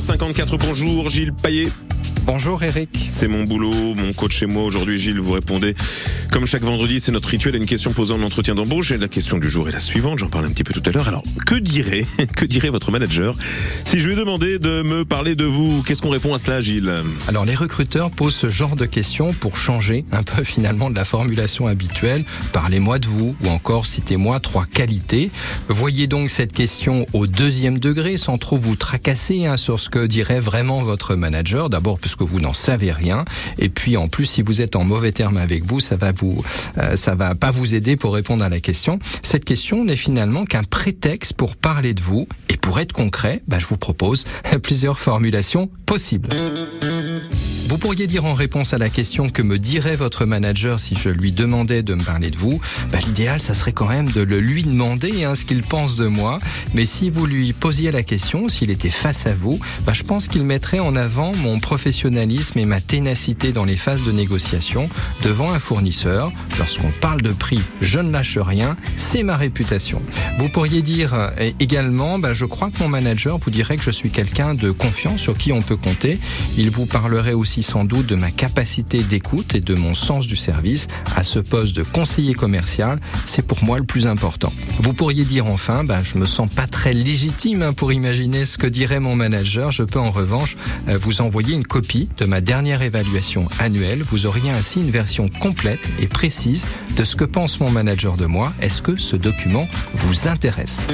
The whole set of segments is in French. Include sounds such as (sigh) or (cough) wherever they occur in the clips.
6h54, bonjour Gilles Payet. Bonjour Eric. C'est mon boulot, mon coach chez moi. Aujourd'hui, Gilles, vous répondez comme chaque vendredi, c'est notre rituel à une question posant en entretien d'embauche. Et la question du jour est la suivante, j'en parlais un petit peu tout à l'heure. Alors, que dirait, (laughs) que dirait votre manager si je lui demandais de me parler de vous? Qu'est-ce qu'on répond à cela, Gilles? Alors, les recruteurs posent ce genre de questions pour changer un peu (laughs) finalement de la formulation habituelle. Parlez-moi de vous ou encore citez-moi trois qualités. Voyez donc cette question au deuxième degré sans trop vous tracasser hein, sur ce que dirait vraiment votre manager. D'abord, parce que vous n'en savez rien. Et puis en plus, si vous êtes en mauvais terme avec vous, ça va vous, euh, ça va pas vous aider pour répondre à la question. Cette question n'est finalement qu'un prétexte pour parler de vous. Et pour être concret, bah, je vous propose (laughs) plusieurs formulations possibles. Vous pourriez dire en réponse à la question que me dirait votre manager si je lui demandais de me parler de vous, bah, l'idéal, ça serait quand même de le lui demander hein, ce qu'il pense de moi. Mais si vous lui posiez la question, s'il était face à vous, bah, je pense qu'il mettrait en avant mon professionnalisme et ma ténacité dans les phases de négociation devant un fournisseur. Lorsqu'on parle de prix, je ne lâche rien, c'est ma réputation. Vous pourriez dire euh, également, bah, je crois que mon manager vous dirait que je suis quelqu'un de confiant sur qui on peut compter. Il vous parlerait aussi sans doute de ma capacité d'écoute et de mon sens du service à ce poste de conseiller commercial. C'est pour moi le plus important. Vous pourriez dire enfin, ben, je me sens pas très légitime hein, pour imaginer ce que dirait mon manager. Je peux en revanche euh, vous envoyer une copie de ma dernière évaluation annuelle. Vous auriez ainsi une version complète et précise de ce que pense mon manager de moi. Est-ce que ce document vous intéresse?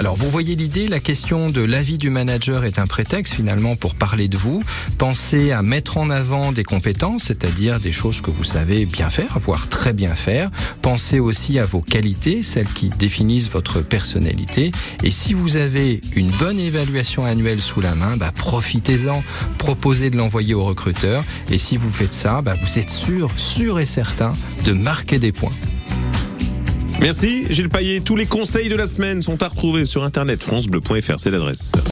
Alors vous voyez l'idée, la question de l'avis du manager est un prétexte finalement pour parler de vous. Pensez à mettre en avant des compétences, c'est-à-dire des choses que vous savez bien faire, voire très bien faire. Pensez aussi à vos qualités, celles qui définissent votre personnalité. Et si vous avez une bonne évaluation annuelle sous la main, bah, profitez-en, proposez de l'envoyer au recruteur. Et si vous faites ça, bah, vous êtes sûr, sûr et certain de marquer des points. Merci Gilles Payet. Tous les conseils de la semaine sont à retrouver sur internet francebleu.fr, c'est l'adresse.